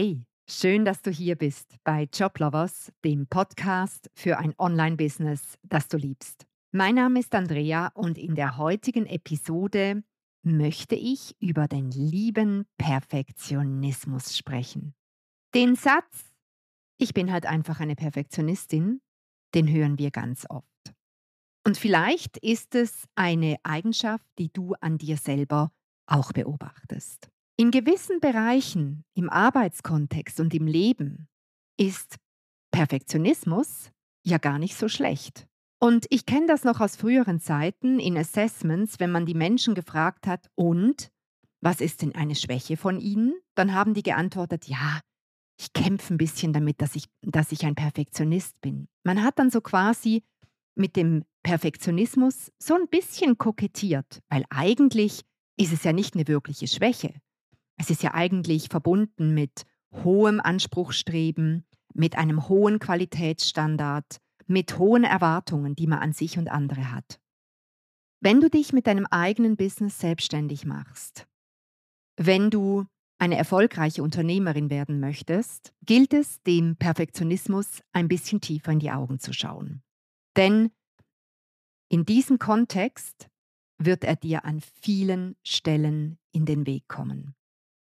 Hey, schön, dass du hier bist bei Joblovers, dem Podcast für ein Online-Business, das du liebst. Mein Name ist Andrea und in der heutigen Episode möchte ich über den lieben Perfektionismus sprechen. Den Satz, ich bin halt einfach eine Perfektionistin, den hören wir ganz oft. Und vielleicht ist es eine Eigenschaft, die du an dir selber auch beobachtest. In gewissen Bereichen im Arbeitskontext und im Leben ist Perfektionismus ja gar nicht so schlecht. Und ich kenne das noch aus früheren Zeiten in Assessments, wenn man die Menschen gefragt hat, und was ist denn eine Schwäche von ihnen? Dann haben die geantwortet, ja, ich kämpfe ein bisschen damit, dass ich, dass ich ein Perfektionist bin. Man hat dann so quasi mit dem Perfektionismus so ein bisschen kokettiert, weil eigentlich ist es ja nicht eine wirkliche Schwäche. Es ist ja eigentlich verbunden mit hohem Anspruchstreben, mit einem hohen Qualitätsstandard, mit hohen Erwartungen, die man an sich und andere hat. Wenn du dich mit deinem eigenen Business selbstständig machst, wenn du eine erfolgreiche Unternehmerin werden möchtest, gilt es, dem Perfektionismus ein bisschen tiefer in die Augen zu schauen. Denn in diesem Kontext wird er dir an vielen Stellen in den Weg kommen.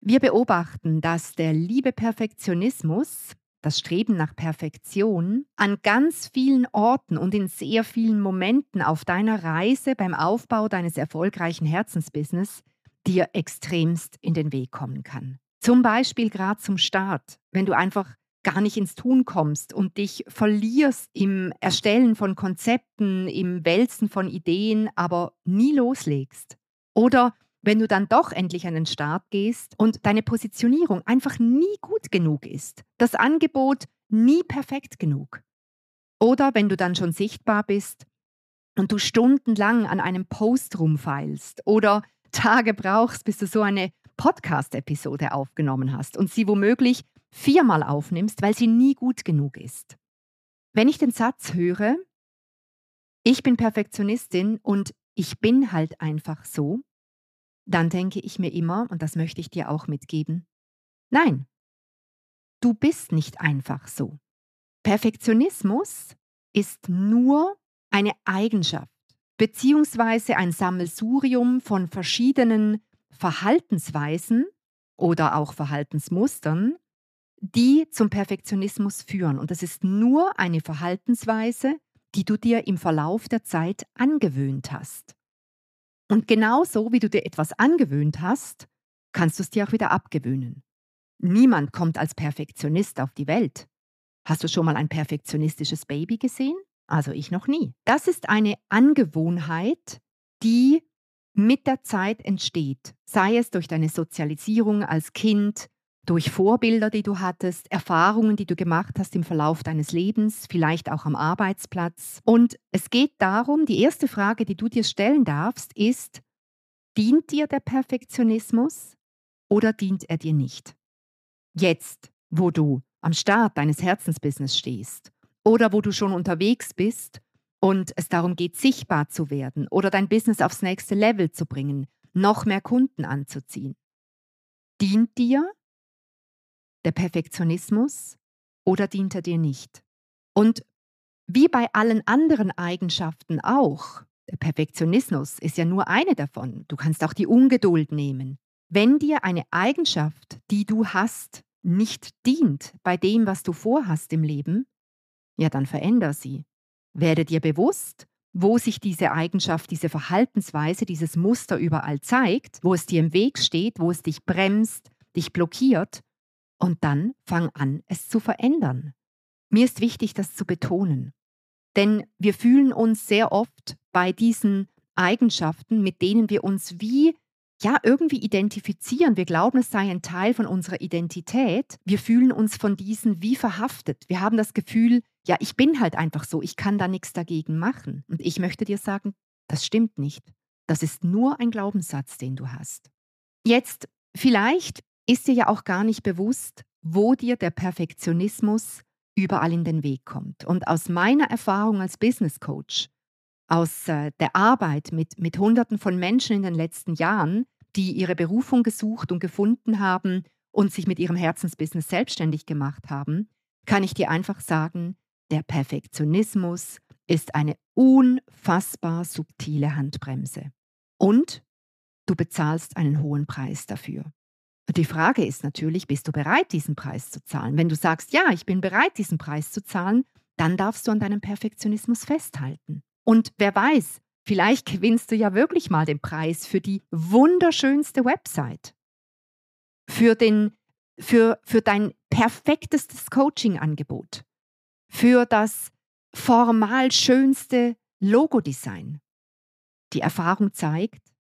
Wir beobachten, dass der liebe Perfektionismus, das Streben nach Perfektion, an ganz vielen Orten und in sehr vielen Momenten auf deiner Reise beim Aufbau deines erfolgreichen Herzensbusiness dir extremst in den Weg kommen kann. Zum Beispiel gerade zum Start, wenn du einfach gar nicht ins Tun kommst und dich verlierst im Erstellen von Konzepten, im Wälzen von Ideen, aber nie loslegst. Oder wenn du dann doch endlich an den Start gehst und deine Positionierung einfach nie gut genug ist, das Angebot nie perfekt genug. Oder wenn du dann schon sichtbar bist und du stundenlang an einem Post rumfeilst oder Tage brauchst, bis du so eine Podcast-Episode aufgenommen hast und sie womöglich viermal aufnimmst, weil sie nie gut genug ist. Wenn ich den Satz höre, ich bin Perfektionistin und ich bin halt einfach so, dann denke ich mir immer, und das möchte ich dir auch mitgeben, nein, du bist nicht einfach so. Perfektionismus ist nur eine Eigenschaft beziehungsweise ein Sammelsurium von verschiedenen Verhaltensweisen oder auch Verhaltensmustern, die zum Perfektionismus führen. Und das ist nur eine Verhaltensweise, die du dir im Verlauf der Zeit angewöhnt hast. Und genauso wie du dir etwas angewöhnt hast, kannst du es dir auch wieder abgewöhnen. Niemand kommt als Perfektionist auf die Welt. Hast du schon mal ein perfektionistisches Baby gesehen? Also ich noch nie. Das ist eine Angewohnheit, die mit der Zeit entsteht, sei es durch deine Sozialisierung als Kind, durch Vorbilder, die du hattest, Erfahrungen, die du gemacht hast im Verlauf deines Lebens, vielleicht auch am Arbeitsplatz. Und es geht darum, die erste Frage, die du dir stellen darfst, ist, dient dir der Perfektionismus oder dient er dir nicht? Jetzt, wo du am Start deines Herzensbusiness stehst oder wo du schon unterwegs bist und es darum geht, sichtbar zu werden oder dein Business aufs nächste Level zu bringen, noch mehr Kunden anzuziehen. Dient dir der Perfektionismus oder dient er dir nicht? Und wie bei allen anderen Eigenschaften auch, der Perfektionismus ist ja nur eine davon. Du kannst auch die Ungeduld nehmen. Wenn dir eine Eigenschaft, die du hast, nicht dient bei dem, was du vorhast im Leben, ja, dann veränder sie. Werde dir bewusst, wo sich diese Eigenschaft, diese Verhaltensweise, dieses Muster überall zeigt, wo es dir im Weg steht, wo es dich bremst, dich blockiert und dann fang an, es zu verändern. Mir ist wichtig, das zu betonen. Denn wir fühlen uns sehr oft bei diesen Eigenschaften, mit denen wir uns wie ja irgendwie identifizieren. Wir glauben, es sei ein Teil von unserer Identität. Wir fühlen uns von diesen wie verhaftet. Wir haben das Gefühl, ja, ich bin halt einfach so, ich kann da nichts dagegen machen. Und ich möchte dir sagen, das stimmt nicht. Das ist nur ein Glaubenssatz, den du hast. Jetzt, vielleicht ist dir ja auch gar nicht bewusst, wo dir der Perfektionismus überall in den Weg kommt. Und aus meiner Erfahrung als Business Coach, aus äh, der Arbeit mit, mit Hunderten von Menschen in den letzten Jahren, die ihre Berufung gesucht und gefunden haben und sich mit ihrem Herzensbusiness selbstständig gemacht haben, kann ich dir einfach sagen, der Perfektionismus ist eine unfassbar subtile Handbremse. Und du bezahlst einen hohen Preis dafür. Die Frage ist natürlich, bist du bereit, diesen Preis zu zahlen? Wenn du sagst, ja, ich bin bereit, diesen Preis zu zahlen, dann darfst du an deinem Perfektionismus festhalten. Und wer weiß, vielleicht gewinnst du ja wirklich mal den Preis für die wunderschönste Website, für, den, für, für dein perfektestes Coaching-Angebot, für das formal schönste Logodesign. Die Erfahrung zeigt,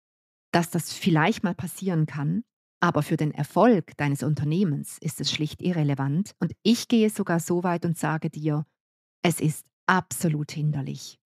dass das vielleicht mal passieren kann, aber für den Erfolg deines Unternehmens ist es schlicht irrelevant und ich gehe sogar so weit und sage dir, es ist absolut hinderlich.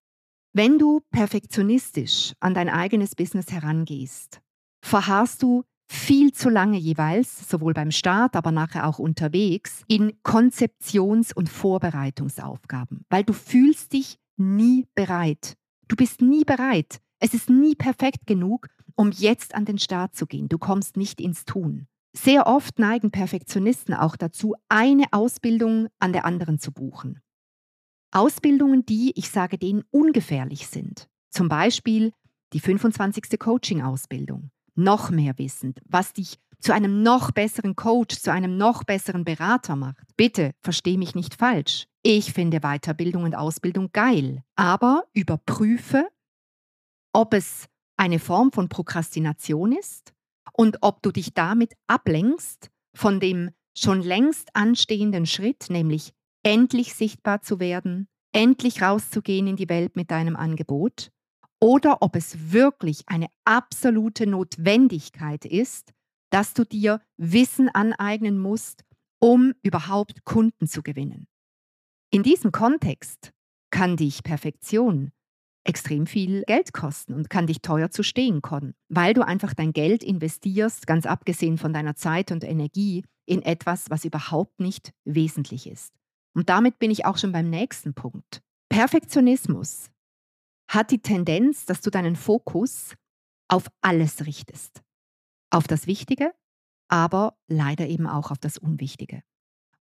Wenn du perfektionistisch an dein eigenes Business herangehst, verharrst du viel zu lange jeweils, sowohl beim Start, aber nachher auch unterwegs, in Konzeptions- und Vorbereitungsaufgaben, weil du fühlst dich nie bereit. Du bist nie bereit. Es ist nie perfekt genug, um jetzt an den Start zu gehen. Du kommst nicht ins Tun. Sehr oft neigen Perfektionisten auch dazu, eine Ausbildung an der anderen zu buchen. Ausbildungen, die, ich sage denen, ungefährlich sind. Zum Beispiel die 25. Coaching-Ausbildung. Noch mehr wissend, was dich zu einem noch besseren Coach, zu einem noch besseren Berater macht. Bitte, versteh mich nicht falsch. Ich finde Weiterbildung und Ausbildung geil. Aber überprüfe, ob es eine Form von Prokrastination ist und ob du dich damit ablenkst von dem schon längst anstehenden Schritt, nämlich endlich sichtbar zu werden, endlich rauszugehen in die Welt mit deinem Angebot, oder ob es wirklich eine absolute Notwendigkeit ist, dass du dir Wissen aneignen musst, um überhaupt Kunden zu gewinnen. In diesem Kontext kann dich Perfektion extrem viel Geld kosten und kann dich teuer zu stehen kommen, weil du einfach dein Geld investierst, ganz abgesehen von deiner Zeit und Energie, in etwas, was überhaupt nicht wesentlich ist. Und damit bin ich auch schon beim nächsten Punkt. Perfektionismus hat die Tendenz, dass du deinen Fokus auf alles richtest. Auf das Wichtige, aber leider eben auch auf das Unwichtige.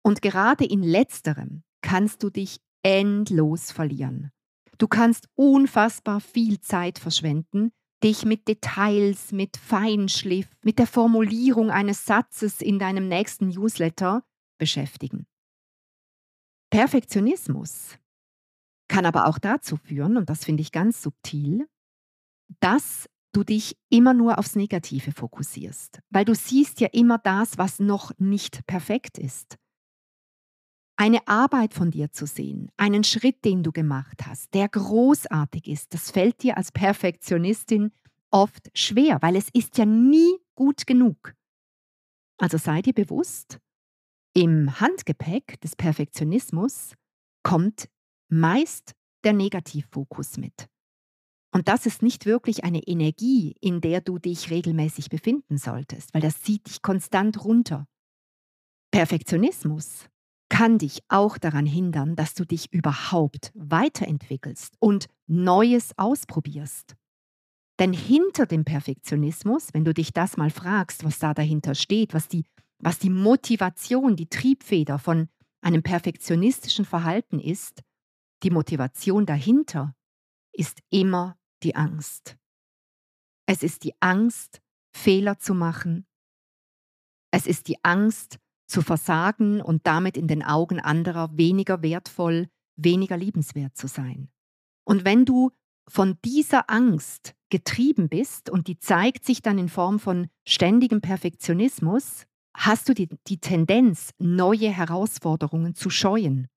Und gerade in letzterem kannst du dich endlos verlieren. Du kannst unfassbar viel Zeit verschwenden, dich mit Details, mit Feinschliff, mit der Formulierung eines Satzes in deinem nächsten Newsletter beschäftigen. Perfektionismus kann aber auch dazu führen, und das finde ich ganz subtil, dass du dich immer nur aufs Negative fokussierst, weil du siehst ja immer das, was noch nicht perfekt ist eine Arbeit von dir zu sehen, einen Schritt, den du gemacht hast, der großartig ist, das fällt dir als Perfektionistin oft schwer, weil es ist ja nie gut genug. Also sei dir bewusst, im Handgepäck des Perfektionismus kommt meist der Negativfokus mit. Und das ist nicht wirklich eine Energie, in der du dich regelmäßig befinden solltest, weil das zieht dich konstant runter. Perfektionismus kann dich auch daran hindern, dass du dich überhaupt weiterentwickelst und Neues ausprobierst. Denn hinter dem Perfektionismus, wenn du dich das mal fragst, was da dahinter steht, was die, was die Motivation, die Triebfeder von einem perfektionistischen Verhalten ist, die Motivation dahinter ist immer die Angst. Es ist die Angst, Fehler zu machen. Es ist die Angst, zu versagen und damit in den Augen anderer weniger wertvoll, weniger liebenswert zu sein. Und wenn du von dieser Angst getrieben bist und die zeigt sich dann in Form von ständigem Perfektionismus, hast du die, die Tendenz, neue Herausforderungen zu scheuen.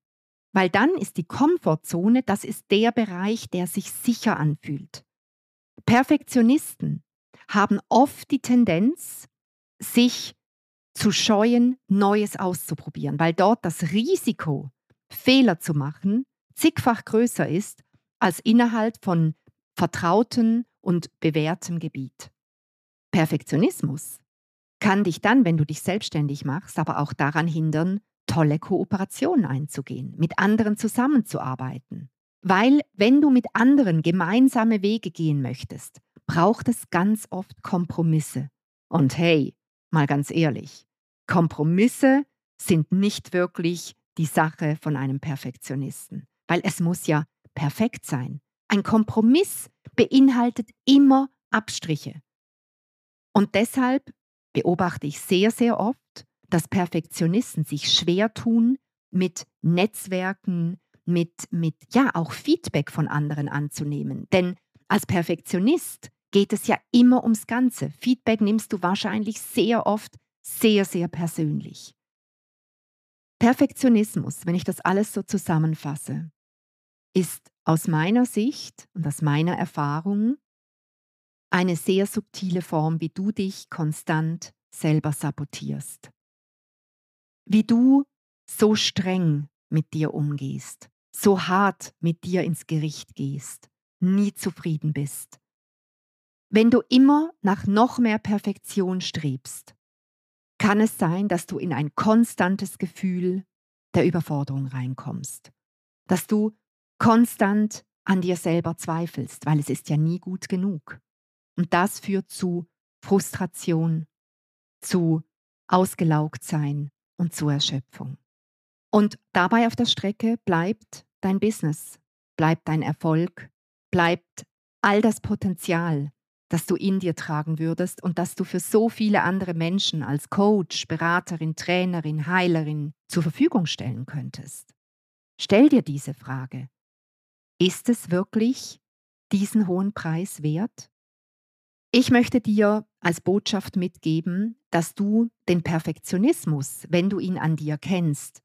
Weil dann ist die Komfortzone, das ist der Bereich, der sich sicher anfühlt. Perfektionisten haben oft die Tendenz, sich zu scheuen, Neues auszuprobieren, weil dort das Risiko, Fehler zu machen, zigfach größer ist als innerhalb von vertrautem und bewährtem Gebiet. Perfektionismus kann dich dann, wenn du dich selbstständig machst, aber auch daran hindern, tolle Kooperationen einzugehen, mit anderen zusammenzuarbeiten. Weil wenn du mit anderen gemeinsame Wege gehen möchtest, braucht es ganz oft Kompromisse. Und hey, mal ganz ehrlich, Kompromisse sind nicht wirklich die Sache von einem Perfektionisten, weil es muss ja perfekt sein. Ein Kompromiss beinhaltet immer Abstriche. Und deshalb beobachte ich sehr, sehr oft, dass Perfektionisten sich schwer tun, mit Netzwerken, mit, mit ja auch Feedback von anderen anzunehmen. Denn als Perfektionist geht es ja immer ums Ganze. Feedback nimmst du wahrscheinlich sehr oft sehr, sehr persönlich. Perfektionismus, wenn ich das alles so zusammenfasse, ist aus meiner Sicht und aus meiner Erfahrung eine sehr subtile Form, wie du dich konstant selber sabotierst. Wie du so streng mit dir umgehst, so hart mit dir ins Gericht gehst, nie zufrieden bist. Wenn du immer nach noch mehr Perfektion strebst, kann es sein, dass du in ein konstantes Gefühl der Überforderung reinkommst, dass du konstant an dir selber zweifelst, weil es ist ja nie gut genug. Und das führt zu Frustration, zu Ausgelaugtsein und zu Erschöpfung. Und dabei auf der Strecke bleibt dein Business, bleibt dein Erfolg, bleibt all das Potenzial, das du in dir tragen würdest und das du für so viele andere Menschen als Coach, Beraterin, Trainerin, Heilerin zur Verfügung stellen könntest. Stell dir diese Frage. Ist es wirklich diesen hohen Preis wert? Ich möchte dir als Botschaft mitgeben, dass du den Perfektionismus, wenn du ihn an dir kennst,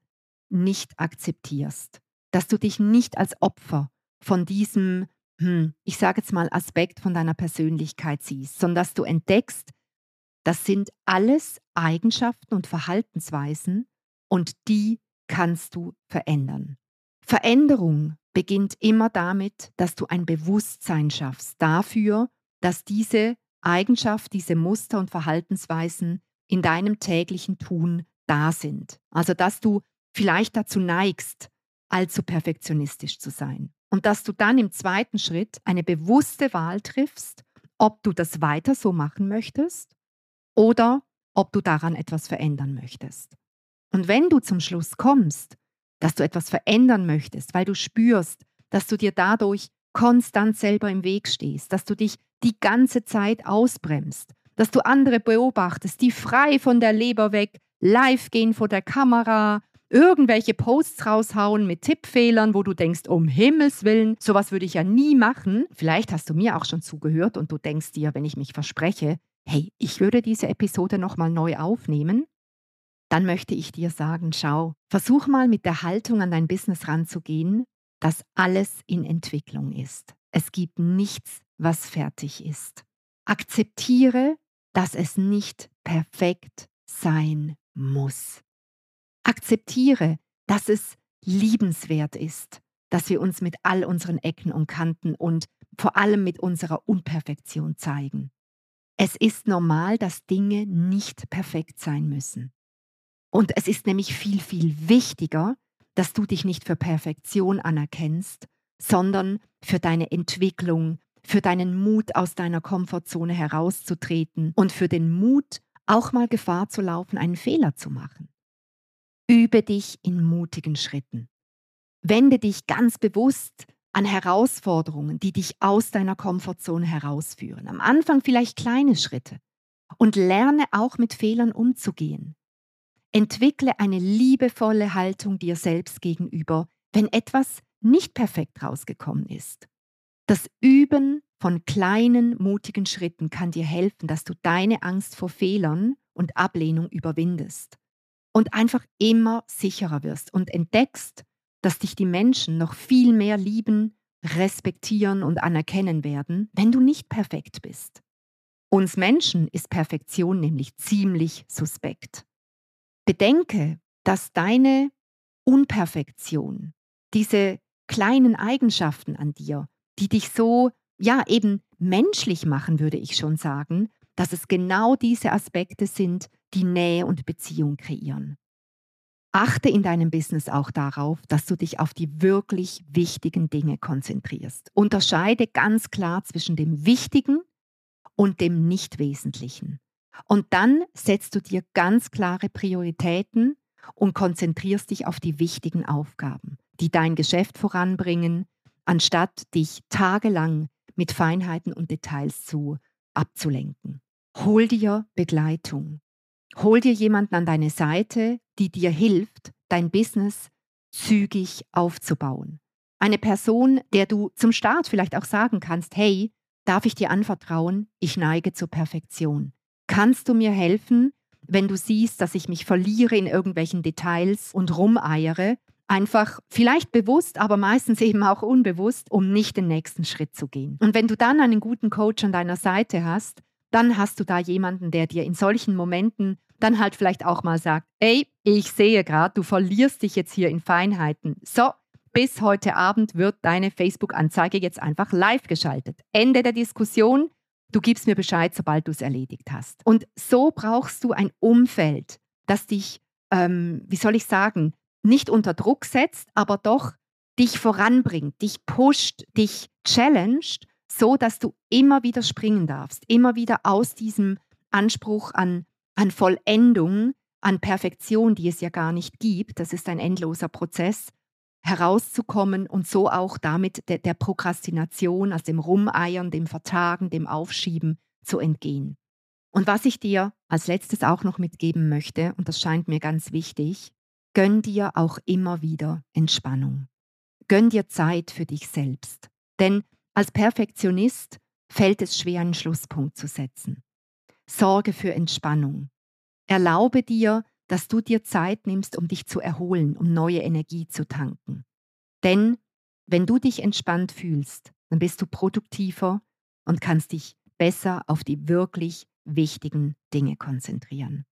nicht akzeptierst, dass du dich nicht als Opfer von diesem, hm, ich sage jetzt mal, Aspekt von deiner Persönlichkeit siehst, sondern dass du entdeckst, das sind alles Eigenschaften und Verhaltensweisen und die kannst du verändern. Veränderung beginnt immer damit, dass du ein Bewusstsein schaffst dafür, dass diese Eigenschaft, diese Muster und Verhaltensweisen in deinem täglichen Tun da sind. Also dass du vielleicht dazu neigst, allzu perfektionistisch zu sein. Und dass du dann im zweiten Schritt eine bewusste Wahl triffst, ob du das weiter so machen möchtest oder ob du daran etwas verändern möchtest. Und wenn du zum Schluss kommst, dass du etwas verändern möchtest, weil du spürst, dass du dir dadurch konstant selber im Weg stehst, dass du dich die ganze Zeit ausbremst, dass du andere beobachtest, die frei von der Leber weg live gehen vor der Kamera, irgendwelche Posts raushauen mit Tippfehlern, wo du denkst, um Himmels Willen, sowas würde ich ja nie machen. Vielleicht hast du mir auch schon zugehört und du denkst dir, wenn ich mich verspreche, hey, ich würde diese Episode nochmal neu aufnehmen, dann möchte ich dir sagen, schau, versuch mal mit der Haltung an dein Business ranzugehen, dass alles in Entwicklung ist. Es gibt nichts, was fertig ist. Akzeptiere, dass es nicht perfekt sein muss. Akzeptiere, dass es liebenswert ist, dass wir uns mit all unseren Ecken und Kanten und vor allem mit unserer Unperfektion zeigen. Es ist normal, dass Dinge nicht perfekt sein müssen. Und es ist nämlich viel, viel wichtiger, dass du dich nicht für Perfektion anerkennst, sondern für deine Entwicklung, für deinen Mut aus deiner Komfortzone herauszutreten und für den Mut, auch mal Gefahr zu laufen, einen Fehler zu machen. Übe dich in mutigen Schritten. Wende dich ganz bewusst an Herausforderungen, die dich aus deiner Komfortzone herausführen. Am Anfang vielleicht kleine Schritte. Und lerne auch mit Fehlern umzugehen. Entwickle eine liebevolle Haltung dir selbst gegenüber, wenn etwas nicht perfekt rausgekommen ist. Das Üben von kleinen, mutigen Schritten kann dir helfen, dass du deine Angst vor Fehlern und Ablehnung überwindest und einfach immer sicherer wirst und entdeckst, dass dich die Menschen noch viel mehr lieben, respektieren und anerkennen werden, wenn du nicht perfekt bist. Uns Menschen ist Perfektion nämlich ziemlich suspekt. Bedenke, dass deine Unperfektion, diese kleinen Eigenschaften an dir, die dich so, ja, eben menschlich machen, würde ich schon sagen, dass es genau diese Aspekte sind, die Nähe und Beziehung kreieren. Achte in deinem Business auch darauf, dass du dich auf die wirklich wichtigen Dinge konzentrierst. Unterscheide ganz klar zwischen dem Wichtigen und dem Nichtwesentlichen. Und dann setzt du dir ganz klare Prioritäten und konzentrierst dich auf die wichtigen Aufgaben, die dein Geschäft voranbringen, anstatt dich tagelang mit Feinheiten und Details zu abzulenken. Hol dir Begleitung. Hol dir jemanden an deine Seite, die dir hilft, dein Business zügig aufzubauen. Eine Person, der du zum Start vielleicht auch sagen kannst, hey, darf ich dir anvertrauen, ich neige zur Perfektion. Kannst du mir helfen, wenn du siehst, dass ich mich verliere in irgendwelchen Details und rumeiere, einfach vielleicht bewusst, aber meistens eben auch unbewusst, um nicht den nächsten Schritt zu gehen. Und wenn du dann einen guten Coach an deiner Seite hast, dann hast du da jemanden, der dir in solchen Momenten dann halt vielleicht auch mal sagt, ey, ich sehe gerade, du verlierst dich jetzt hier in Feinheiten. So, bis heute Abend wird deine Facebook-Anzeige jetzt einfach live geschaltet. Ende der Diskussion. Du gibst mir Bescheid, sobald du es erledigt hast. Und so brauchst du ein Umfeld, das dich, ähm, wie soll ich sagen, nicht unter Druck setzt, aber doch dich voranbringt, dich pusht, dich challenged, so dass du immer wieder springen darfst, immer wieder aus diesem Anspruch an, an Vollendung, an Perfektion, die es ja gar nicht gibt, das ist ein endloser Prozess, herauszukommen und so auch damit der, der Prokrastination, also dem Rumeiern, dem Vertagen, dem Aufschieben zu entgehen. Und was ich dir als letztes auch noch mitgeben möchte, und das scheint mir ganz wichtig, gönn dir auch immer wieder Entspannung. Gönn dir Zeit für dich selbst. Denn als Perfektionist fällt es schwer, einen Schlusspunkt zu setzen. Sorge für Entspannung. Erlaube dir, dass du dir Zeit nimmst, um dich zu erholen, um neue Energie zu tanken. Denn wenn du dich entspannt fühlst, dann bist du produktiver und kannst dich besser auf die wirklich wichtigen Dinge konzentrieren.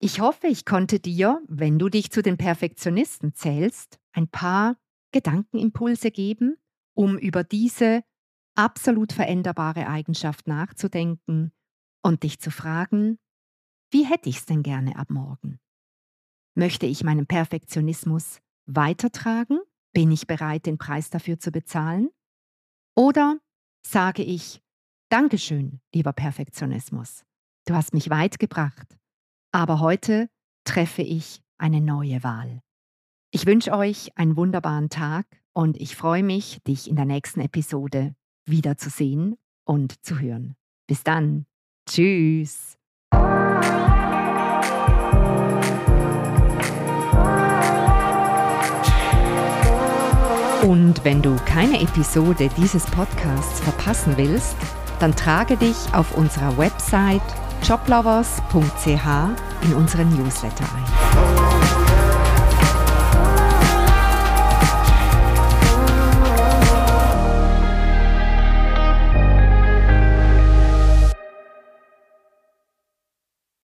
Ich hoffe, ich konnte dir, wenn du dich zu den Perfektionisten zählst, ein paar Gedankenimpulse geben, um über diese absolut veränderbare Eigenschaft nachzudenken und dich zu fragen, wie hätte ich es denn gerne ab morgen? Möchte ich meinen Perfektionismus weitertragen? Bin ich bereit, den Preis dafür zu bezahlen? Oder sage ich, Dankeschön, lieber Perfektionismus. Du hast mich weit gebracht. Aber heute treffe ich eine neue Wahl. Ich wünsche euch einen wunderbaren Tag und ich freue mich, dich in der nächsten Episode wiederzusehen und zu hören. Bis dann. Tschüss. Und wenn du keine Episode dieses Podcasts verpassen willst, dann trage dich auf unserer Website joblovers.ch in unseren Newsletter ein.